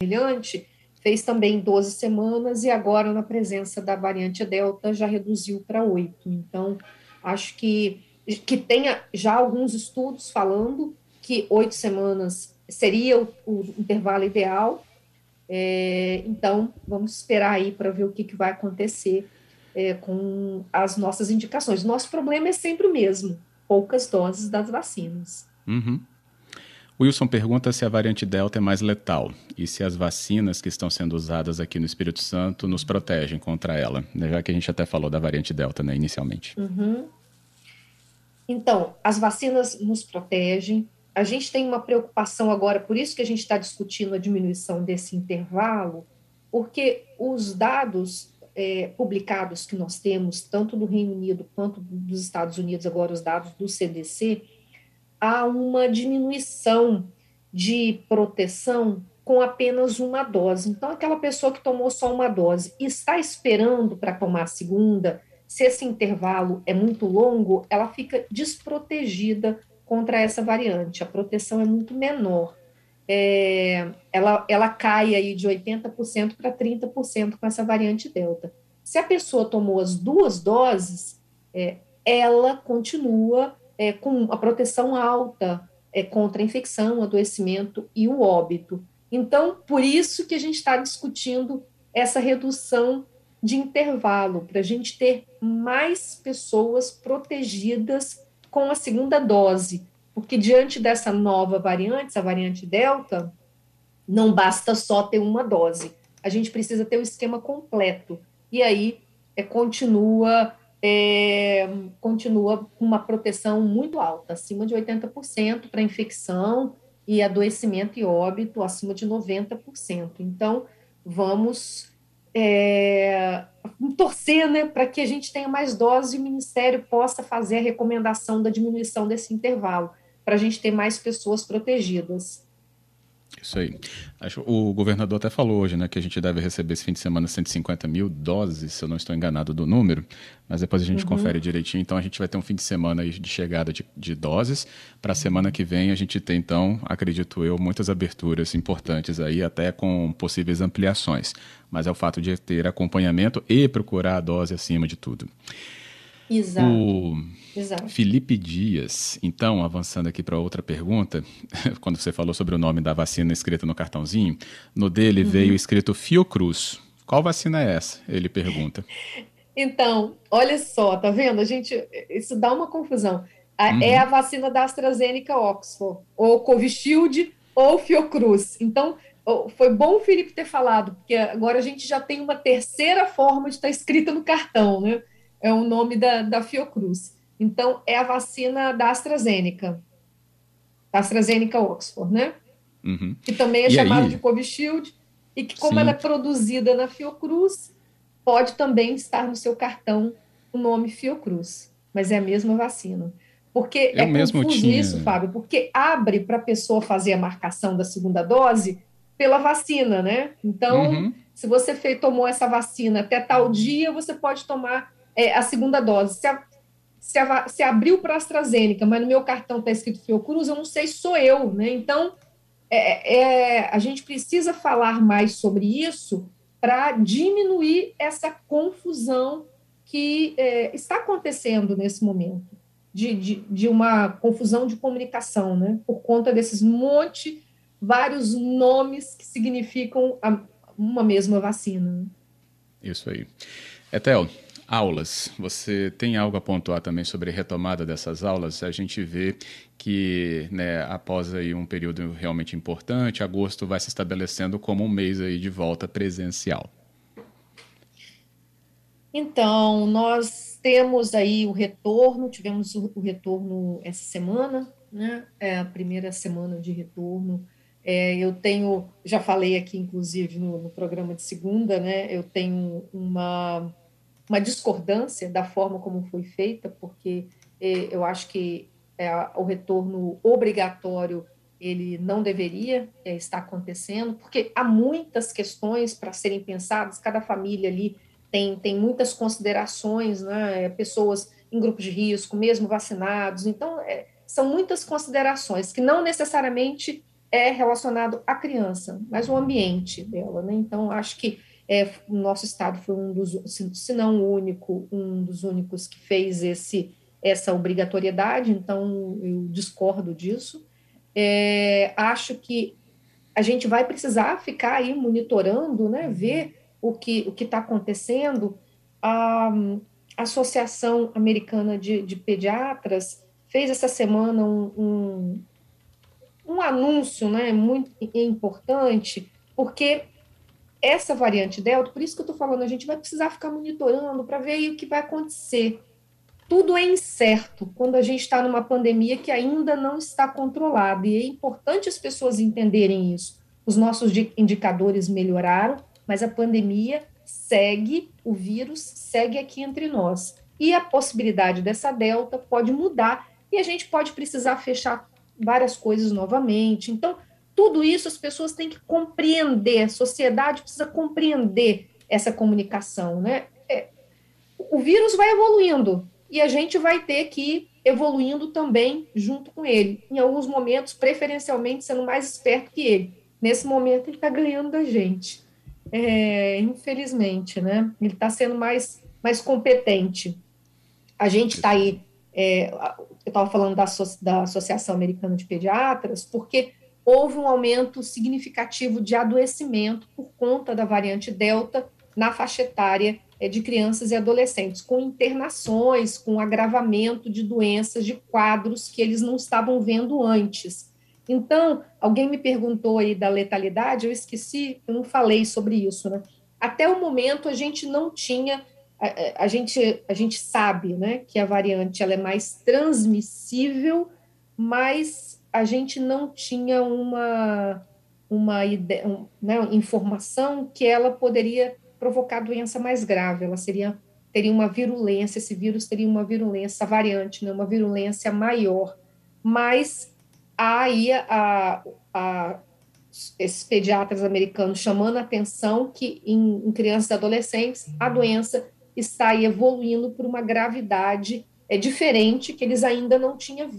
semelhante, fez também 12 semanas e agora, na presença da variante Delta, já reduziu para 8. Então, acho que, que tenha já alguns estudos falando que oito semanas seria o, o intervalo ideal. É, então, vamos esperar aí para ver o que, que vai acontecer é, com as nossas indicações. Nosso problema é sempre o mesmo: poucas doses das vacinas. Uhum. Wilson pergunta se a variante Delta é mais letal e se as vacinas que estão sendo usadas aqui no Espírito Santo nos protegem contra ela, né? já que a gente até falou da variante Delta né, inicialmente. Uhum. Então, as vacinas nos protegem. A gente tem uma preocupação agora, por isso que a gente está discutindo a diminuição desse intervalo, porque os dados é, publicados que nós temos, tanto do Reino Unido quanto dos Estados Unidos, agora os dados do CDC, há uma diminuição de proteção com apenas uma dose. Então, aquela pessoa que tomou só uma dose e está esperando para tomar a segunda, se esse intervalo é muito longo, ela fica desprotegida contra essa variante. A proteção é muito menor. É, ela, ela cai aí de 80% para 30% com essa variante Delta. Se a pessoa tomou as duas doses, é, ela continua é, com a proteção alta é, contra a infecção, adoecimento e o óbito. Então, por isso que a gente está discutindo essa redução de intervalo, para a gente ter mais pessoas protegidas com a segunda dose, porque diante dessa nova variante, a variante Delta, não basta só ter uma dose, a gente precisa ter o esquema completo. E aí é, continua é, continua com uma proteção muito alta, acima de 80% para infecção e adoecimento e óbito, acima de 90%. Então, vamos é, torcer né, para que a gente tenha mais doses e o Ministério possa fazer a recomendação da diminuição desse intervalo, para a gente ter mais pessoas protegidas. Isso aí. Acho, o governador até falou hoje, né, que a gente deve receber esse fim de semana 150 mil doses, se eu não estou enganado do número, mas depois a gente uhum. confere direitinho. Então a gente vai ter um fim de semana de chegada de, de doses. Para a semana que vem a gente tem, então, acredito eu, muitas aberturas importantes aí, até com possíveis ampliações. Mas é o fato de ter acompanhamento e procurar a dose acima de tudo. Exato. O Exato. Felipe Dias, então, avançando aqui para outra pergunta, quando você falou sobre o nome da vacina escrita no cartãozinho, no dele uhum. veio escrito Fiocruz. Qual vacina é essa? Ele pergunta. Então, olha só, tá vendo? A gente, isso dá uma confusão. É uhum. É a vacina da AstraZeneca Oxford, ou Covishield, ou Fiocruz. Então, foi bom o Felipe ter falado, porque agora a gente já tem uma terceira forma de estar escrita no cartão, né? É o nome da, da Fiocruz. Então, é a vacina da AstraZeneca, da AstraZeneca Oxford, né? Uhum. Que também é chamada de Covishield, e que, como Sim. ela é produzida na Fiocruz, pode também estar no seu cartão o nome Fiocruz, mas é a mesma vacina. Porque Eu é mesmo confuso tinha... isso, Fábio, porque abre para a pessoa fazer a marcação da segunda dose pela vacina, né? Então, uhum. se você fez, tomou essa vacina até tal dia, você pode tomar é, a segunda dose. Se a, se, a, se abriu para a AstraZeneca, mas no meu cartão está escrito Fiocruz, eu não sei se sou eu, né? Então, é, é, a gente precisa falar mais sobre isso para diminuir essa confusão que é, está acontecendo nesse momento, de, de, de, uma confusão de comunicação, né? Por conta desses monte, vários nomes que significam a, uma mesma vacina. Isso aí. Etel, Aulas. Você tem algo a pontuar também sobre retomada dessas aulas? A gente vê que, né, após aí um período realmente importante, agosto vai se estabelecendo como um mês aí de volta presencial. Então, nós temos aí o retorno, tivemos o, retorno essa semana, né? É a primeira semana de retorno. É, eu tenho, já falei aqui, inclusive, no, no programa de segunda, né? Eu tenho uma uma discordância da forma como foi feita, porque eh, eu acho que é, o retorno obrigatório ele não deveria é, estar acontecendo, porque há muitas questões para serem pensadas, cada família ali tem, tem muitas considerações, né, pessoas em grupos de risco, mesmo vacinados, então é, são muitas considerações que não necessariamente é relacionado à criança, mas o ambiente dela, né? Então, acho que é, o nosso estado foi um dos, se não o único, um dos únicos que fez esse essa obrigatoriedade, então eu discordo disso. É, acho que a gente vai precisar ficar aí monitorando, né, ver o que o está acontecendo. A, a Associação Americana de, de, Pediatras fez essa semana um, um, um anúncio né, muito importante, porque essa variante Delta, por isso que eu estou falando, a gente vai precisar ficar monitorando para ver o que vai acontecer tudo é incerto quando a gente está numa pandemia que ainda não está controlada, e é importante as pessoas entenderem isso. Os nossos indicadores melhoraram, mas a pandemia segue, o vírus segue aqui entre nós. E a possibilidade dessa delta pode mudar e a gente pode precisar fechar várias coisas novamente. Então, tudo isso as pessoas têm que compreender, a sociedade precisa compreender essa comunicação, né? É, o vírus vai evoluindo, e a gente vai ter que ir evoluindo também junto com ele. Em alguns momentos, preferencialmente, sendo mais esperto que ele. Nesse momento, ele está ganhando da gente. É, infelizmente, né? Ele está sendo mais, mais competente. A gente está aí, é, eu estava falando da, da Associação Americana de Pediatras, porque houve um aumento significativo de adoecimento por conta da variante Delta na faixa etária é, de crianças e adolescentes, com internações, com agravamento de doenças, de quadros que eles não estavam vendo antes. Então, alguém me perguntou aí da letalidade, eu esqueci, eu não falei sobre isso, né? Até o momento a gente não tinha, a, a gente, a gente sabe, né, que a variante ela é mais transmissível, mas a gente não tinha uma, uma ideia, né, informação que ela poderia provocar doença mais grave, ela seria teria uma virulência, esse vírus teria uma virulência variante, né, uma virulência maior, mas aí a, a, esses pediatras americanos chamando a atenção que em, em crianças e adolescentes a doença está evoluindo por uma gravidade é diferente que eles ainda não tinham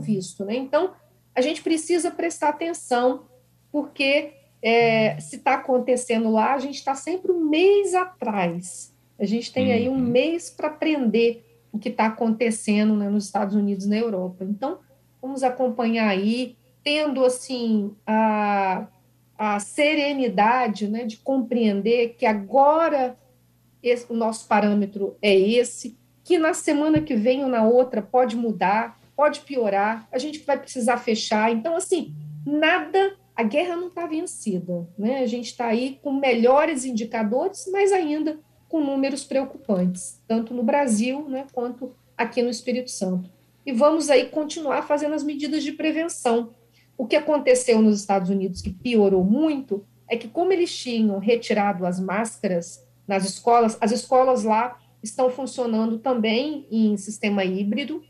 visto, né? Então a gente precisa prestar atenção porque é, se está acontecendo lá, a gente está sempre um mês atrás. A gente tem aí um uhum. mês para aprender o que está acontecendo né, nos Estados Unidos e na Europa. Então, vamos acompanhar aí, tendo assim a, a serenidade né, de compreender que agora esse, o nosso parâmetro é esse, que na semana que vem ou na outra pode mudar, pode piorar, a gente vai precisar fechar. Então, assim, nada a guerra não está vencida. Né? A gente está aí com melhores indicadores, mas ainda com números preocupantes, tanto no Brasil né, quanto aqui no Espírito Santo. E vamos aí continuar fazendo as medidas de prevenção. O que aconteceu nos Estados Unidos, que piorou muito, é que, como eles tinham retirado as máscaras nas escolas, as escolas lá estão funcionando também em sistema híbrido.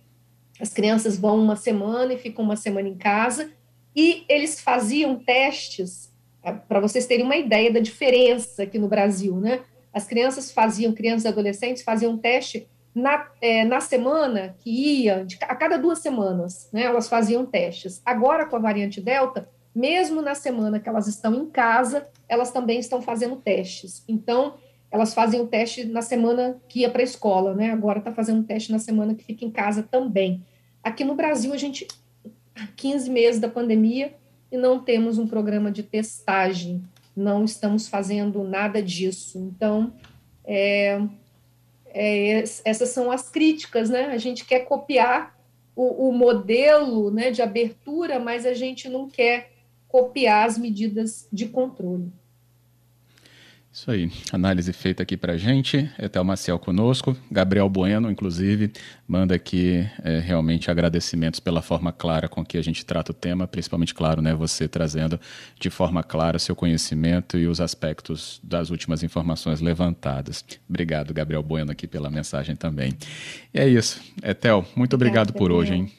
As crianças vão uma semana e ficam uma semana em casa, e eles faziam testes, é, para vocês terem uma ideia da diferença aqui no Brasil, né? As crianças faziam, crianças e adolescentes faziam teste na, é, na semana que ia, de, a cada duas semanas, né? Elas faziam testes. Agora, com a variante Delta, mesmo na semana que elas estão em casa, elas também estão fazendo testes. Então, elas fazem o teste na semana que ia para a escola, né? Agora está fazendo teste na semana que fica em casa também. Aqui no Brasil, a gente 15 meses da pandemia e não temos um programa de testagem, não estamos fazendo nada disso. Então, é, é, essas são as críticas, né? A gente quer copiar o, o modelo né, de abertura, mas a gente não quer copiar as medidas de controle. Isso aí, análise feita aqui para gente. Etel Maciel conosco, Gabriel Bueno, inclusive, manda aqui é, realmente agradecimentos pela forma clara com que a gente trata o tema, principalmente, claro, né, você trazendo de forma clara seu conhecimento e os aspectos das últimas informações levantadas. Obrigado, Gabriel Bueno, aqui pela mensagem também. E é isso. Etel, muito obrigado por hoje, hein?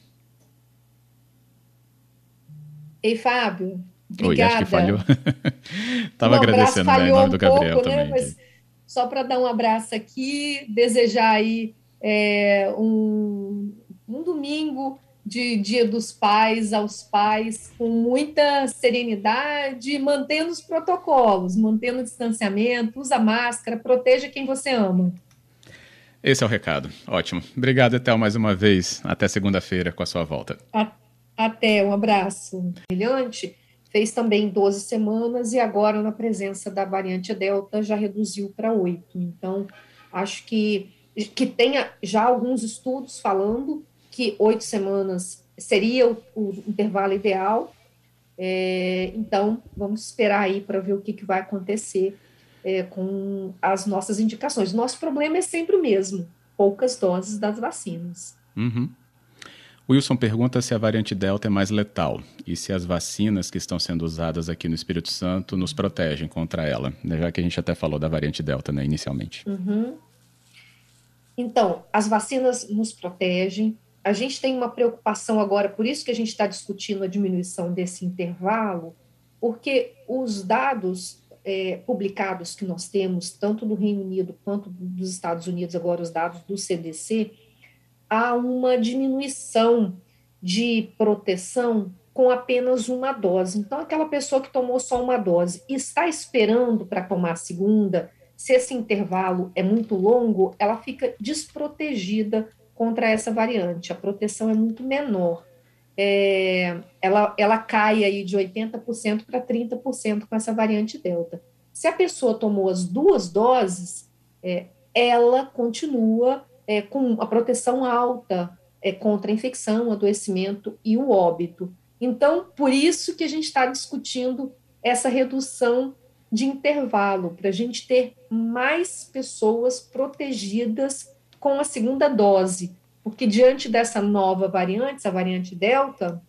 Ei, Fábio, Obrigada. Oi, acho que falhou. Estava um agradecendo né, em nome do Gabriel pouco, né, também. Né? Mas só para dar um abraço aqui, desejar aí é, um, um domingo de Dia dos Pais aos pais com muita serenidade, mantendo os protocolos, mantendo o distanciamento, usa máscara, proteja quem você ama. Esse é o recado. Ótimo. Obrigado, Etel, mais uma vez. Até segunda-feira com a sua volta. Até, um abraço. Brilhante. Fez também 12 semanas e agora, na presença da variante Delta, já reduziu para 8. Então, acho que, que tenha já alguns estudos falando que oito semanas seria o, o intervalo ideal. É, então, vamos esperar aí para ver o que, que vai acontecer é, com as nossas indicações. Nosso problema é sempre o mesmo: poucas doses das vacinas. Uhum. Wilson pergunta se a variante Delta é mais letal e se as vacinas que estão sendo usadas aqui no Espírito Santo nos protegem contra ela, né? já que a gente até falou da variante Delta né, inicialmente. Uhum. Então, as vacinas nos protegem, a gente tem uma preocupação agora, por isso que a gente está discutindo a diminuição desse intervalo, porque os dados é, publicados que nós temos, tanto do Reino Unido quanto dos Estados Unidos, agora os dados do CDC, há uma diminuição de proteção com apenas uma dose. Então, aquela pessoa que tomou só uma dose e está esperando para tomar a segunda, se esse intervalo é muito longo, ela fica desprotegida contra essa variante. A proteção é muito menor. É, ela, ela cai aí de 80% para 30% com essa variante Delta. Se a pessoa tomou as duas doses, é, ela continua é, com a proteção alta é, contra a infecção, adoecimento e o óbito. Então, por isso que a gente está discutindo essa redução de intervalo, para a gente ter mais pessoas protegidas com a segunda dose, porque diante dessa nova variante, a variante Delta,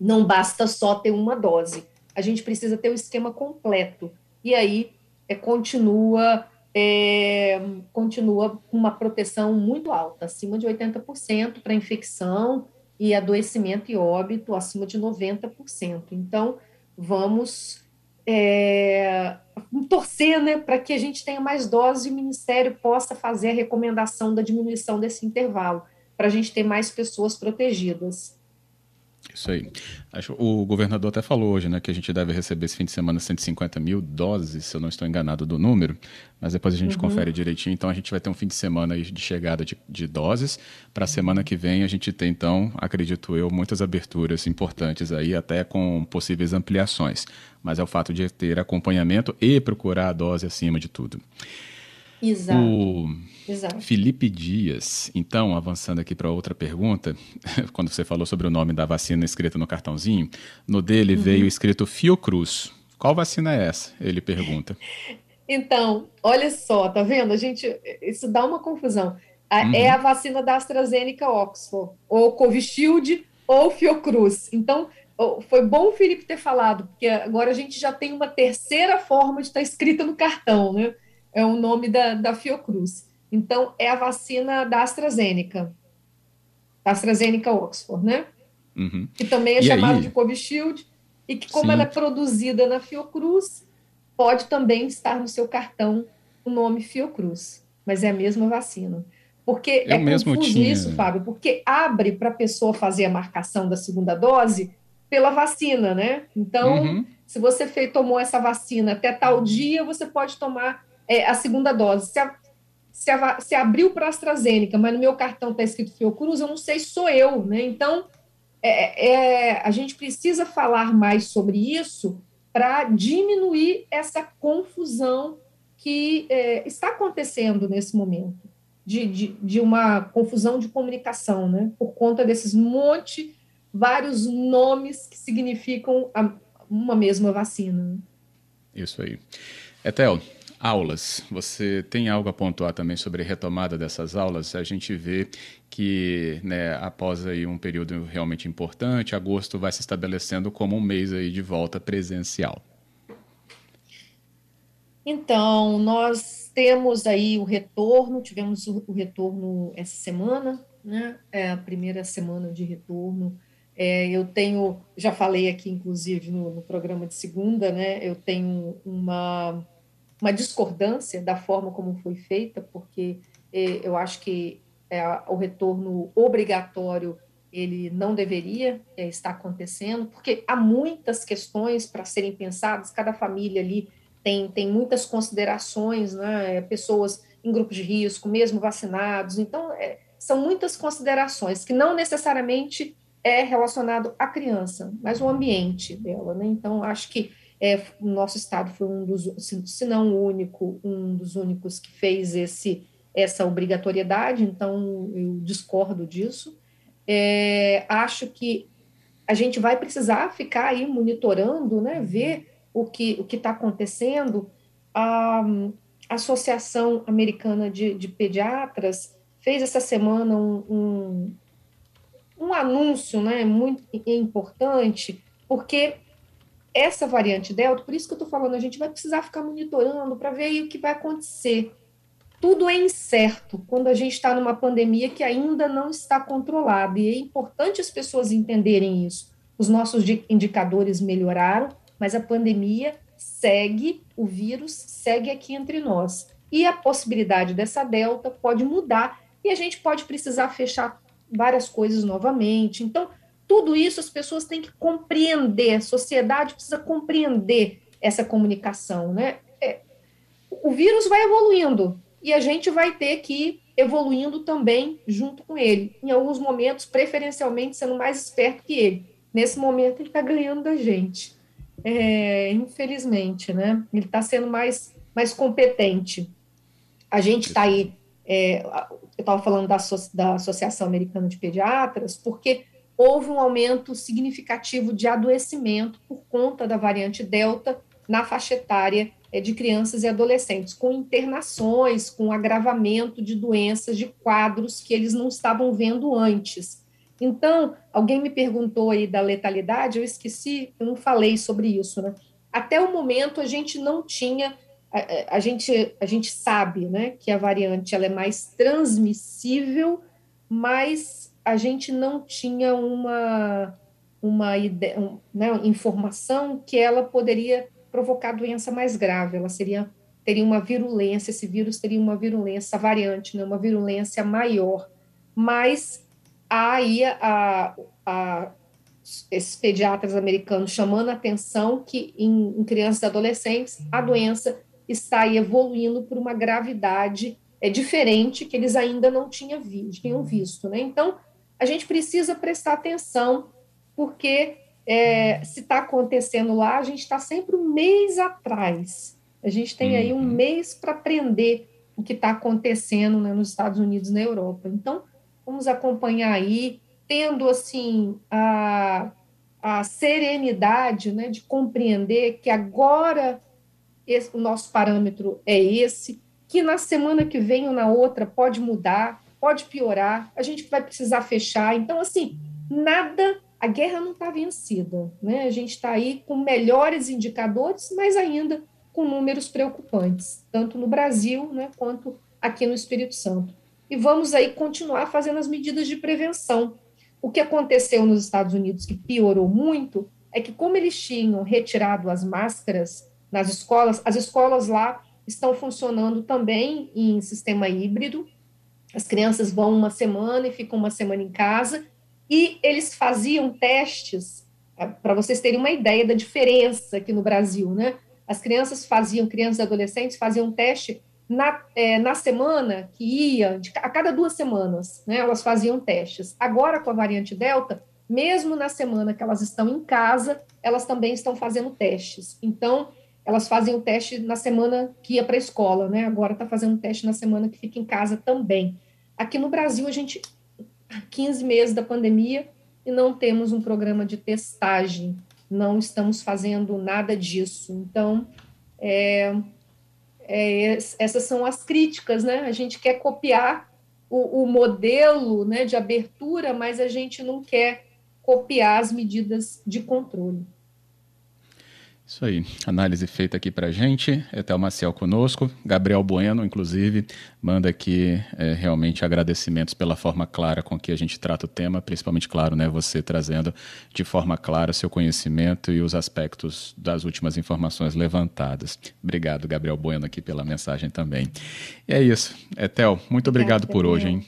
não basta só ter uma dose, a gente precisa ter o esquema completo. E aí é, continua é, continua com uma proteção muito alta, acima de 80% para infecção e adoecimento e óbito, acima de 90%. Então, vamos é, torcer né, para que a gente tenha mais doses e o Ministério possa fazer a recomendação da diminuição desse intervalo, para a gente ter mais pessoas protegidas. Isso aí. Acho, o governador até falou hoje, né, que a gente deve receber esse fim de semana 150 mil doses, se eu não estou enganado do número, mas depois a gente uhum. confere direitinho. Então a gente vai ter um fim de semana de chegada de, de doses. Para a semana que vem a gente tem, então, acredito eu, muitas aberturas importantes aí, até com possíveis ampliações. Mas é o fato de ter acompanhamento e procurar a dose acima de tudo. Exato. O Exato. Felipe Dias, então, avançando aqui para outra pergunta, quando você falou sobre o nome da vacina escrita no cartãozinho, no dele uhum. veio escrito Fiocruz. Qual vacina é essa? Ele pergunta. Então, olha só, tá vendo? A gente, isso dá uma confusão. É uhum. É a vacina da AstraZeneca Oxford, ou Covishield, ou Fiocruz. Então, foi bom o Felipe ter falado, porque agora a gente já tem uma terceira forma de estar escrita no cartão, né? É o nome da, da Fiocruz. Então, é a vacina da AstraZeneca, da AstraZeneca Oxford, né? Uhum. Que também é chamada de Covishield, e que, como Sim. ela é produzida na Fiocruz, pode também estar no seu cartão o nome Fiocruz, mas é a mesma vacina. Porque Eu é mesmo confuso tinha... isso, Fábio, porque abre para a pessoa fazer a marcação da segunda dose pela vacina, né? Então, uhum. se você fez, tomou essa vacina até tal dia, você pode tomar é, a segunda dose. Se a, se, a, se abriu para a AstraZeneca, mas no meu cartão está escrito Fiocruz, eu não sei se sou eu, né? Então, é, é, a gente precisa falar mais sobre isso para diminuir essa confusão que é, está acontecendo nesse momento, de, de, de, uma confusão de comunicação, né? Por conta desses monte, vários nomes que significam a, uma mesma vacina. Isso aí. Etel, Aulas. Você tem algo a pontuar também sobre retomada dessas aulas? A gente vê que, né, após aí um período realmente importante, agosto vai se estabelecendo como um mês aí de volta presencial. Então, nós temos aí o retorno, tivemos o, retorno essa semana, né? É a primeira semana de retorno. É, eu tenho, já falei aqui, inclusive, no, no programa de segunda, né? Eu tenho uma uma discordância da forma como foi feita, porque eh, eu acho que é, o retorno obrigatório ele não deveria é, estar acontecendo, porque há muitas questões para serem pensadas, cada família ali tem, tem muitas considerações, né, pessoas em grupos de risco, mesmo vacinados, então é, são muitas considerações que não necessariamente é relacionado à criança, mas o ambiente dela, né? Então acho que é, o nosso estado foi um dos, se não o único, um dos únicos que fez esse essa obrigatoriedade, então eu discordo disso. É, acho que a gente vai precisar ficar aí monitorando, né, ver o que o está acontecendo. A, a Associação Americana de, de, Pediatras fez essa semana um, um, um anúncio, né, muito importante, porque essa variante Delta, por isso que eu estou falando, a gente vai precisar ficar monitorando para ver o que vai acontecer tudo é incerto quando a gente está numa pandemia que ainda não está controlada, e é importante as pessoas entenderem isso. Os nossos indicadores melhoraram, mas a pandemia segue, o vírus segue aqui entre nós. E a possibilidade dessa delta pode mudar e a gente pode precisar fechar várias coisas novamente. Então, tudo isso as pessoas têm que compreender, a sociedade precisa compreender essa comunicação, né? É, o vírus vai evoluindo, e a gente vai ter que ir evoluindo também junto com ele. Em alguns momentos, preferencialmente, sendo mais esperto que ele. Nesse momento, ele está ganhando da gente. É, infelizmente, né? Ele está sendo mais, mais competente. A gente está aí, é, eu estava falando da, da Associação Americana de Pediatras, porque houve um aumento significativo de adoecimento por conta da variante Delta na faixa etária é, de crianças e adolescentes, com internações, com agravamento de doenças, de quadros que eles não estavam vendo antes. Então, alguém me perguntou aí da letalidade, eu esqueci, eu não falei sobre isso, né? Até o momento a gente não tinha, a, a gente, a gente sabe, né, que a variante ela é mais transmissível, mas a gente não tinha uma, uma ideia, um, né, informação que ela poderia provocar doença mais grave, ela seria teria uma virulência, esse vírus teria uma virulência, variante, né, uma virulência maior, mas aí a, a, esses pediatras americanos chamando a atenção que em, em crianças e adolescentes a doença está evoluindo por uma gravidade é diferente que eles ainda não tinham visto, tinham visto, né? Então a gente precisa prestar atenção porque é, se está acontecendo lá, a gente está sempre um mês atrás. A gente tem aí um uhum. mês para aprender o que está acontecendo né, nos Estados Unidos e na Europa. Então, vamos acompanhar aí, tendo assim a, a serenidade né, de compreender que agora esse, o nosso parâmetro é esse, que na semana que vem ou na outra pode mudar, pode piorar, a gente vai precisar fechar. Então, assim, nada a guerra não está vencida. Né? A gente está aí com melhores indicadores, mas ainda com números preocupantes, tanto no Brasil né, quanto aqui no Espírito Santo. E vamos aí continuar fazendo as medidas de prevenção. O que aconteceu nos Estados Unidos, que piorou muito, é que, como eles tinham retirado as máscaras nas escolas, as escolas lá estão funcionando também em sistema híbrido. As crianças vão uma semana e ficam uma semana em casa, e eles faziam testes, é, para vocês terem uma ideia da diferença aqui no Brasil, né? As crianças faziam, crianças e adolescentes faziam teste na, é, na semana que ia, de, a cada duas semanas, né? Elas faziam testes. Agora, com a variante Delta, mesmo na semana que elas estão em casa, elas também estão fazendo testes. Então, elas fazem o teste na semana que ia para a escola, né? Agora está fazendo teste na semana que fica em casa também. Aqui no Brasil, a gente 15 meses da pandemia e não temos um programa de testagem, não estamos fazendo nada disso. Então, é, é, essas são as críticas, né? A gente quer copiar o, o modelo né, de abertura, mas a gente não quer copiar as medidas de controle. Isso aí, análise feita aqui para gente. Etel Maciel conosco, Gabriel Bueno, inclusive, manda aqui é, realmente agradecimentos pela forma clara com que a gente trata o tema, principalmente, claro, né, você trazendo de forma clara seu conhecimento e os aspectos das últimas informações levantadas. Obrigado, Gabriel Bueno, aqui pela mensagem também. E é isso. Etel, muito obrigado por hoje, hein?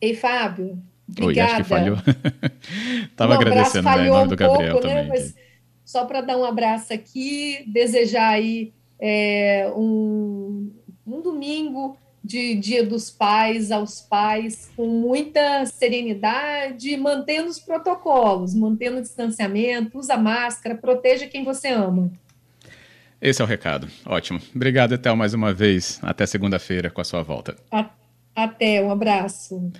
Ei, Fábio, Obrigada. Oi, acho que falhou. Estava agradecendo né, em nome do Gabriel pouco, né, também. Né? Mas só para dar um abraço aqui, desejar aí é, um, um domingo de Dia dos Pais aos pais com muita serenidade, mantendo os protocolos, mantendo o distanciamento, usa máscara, proteja quem você ama. Esse é o recado. Ótimo. Obrigado, Etel, mais uma vez. Até segunda-feira com a sua volta. Até, um abraço.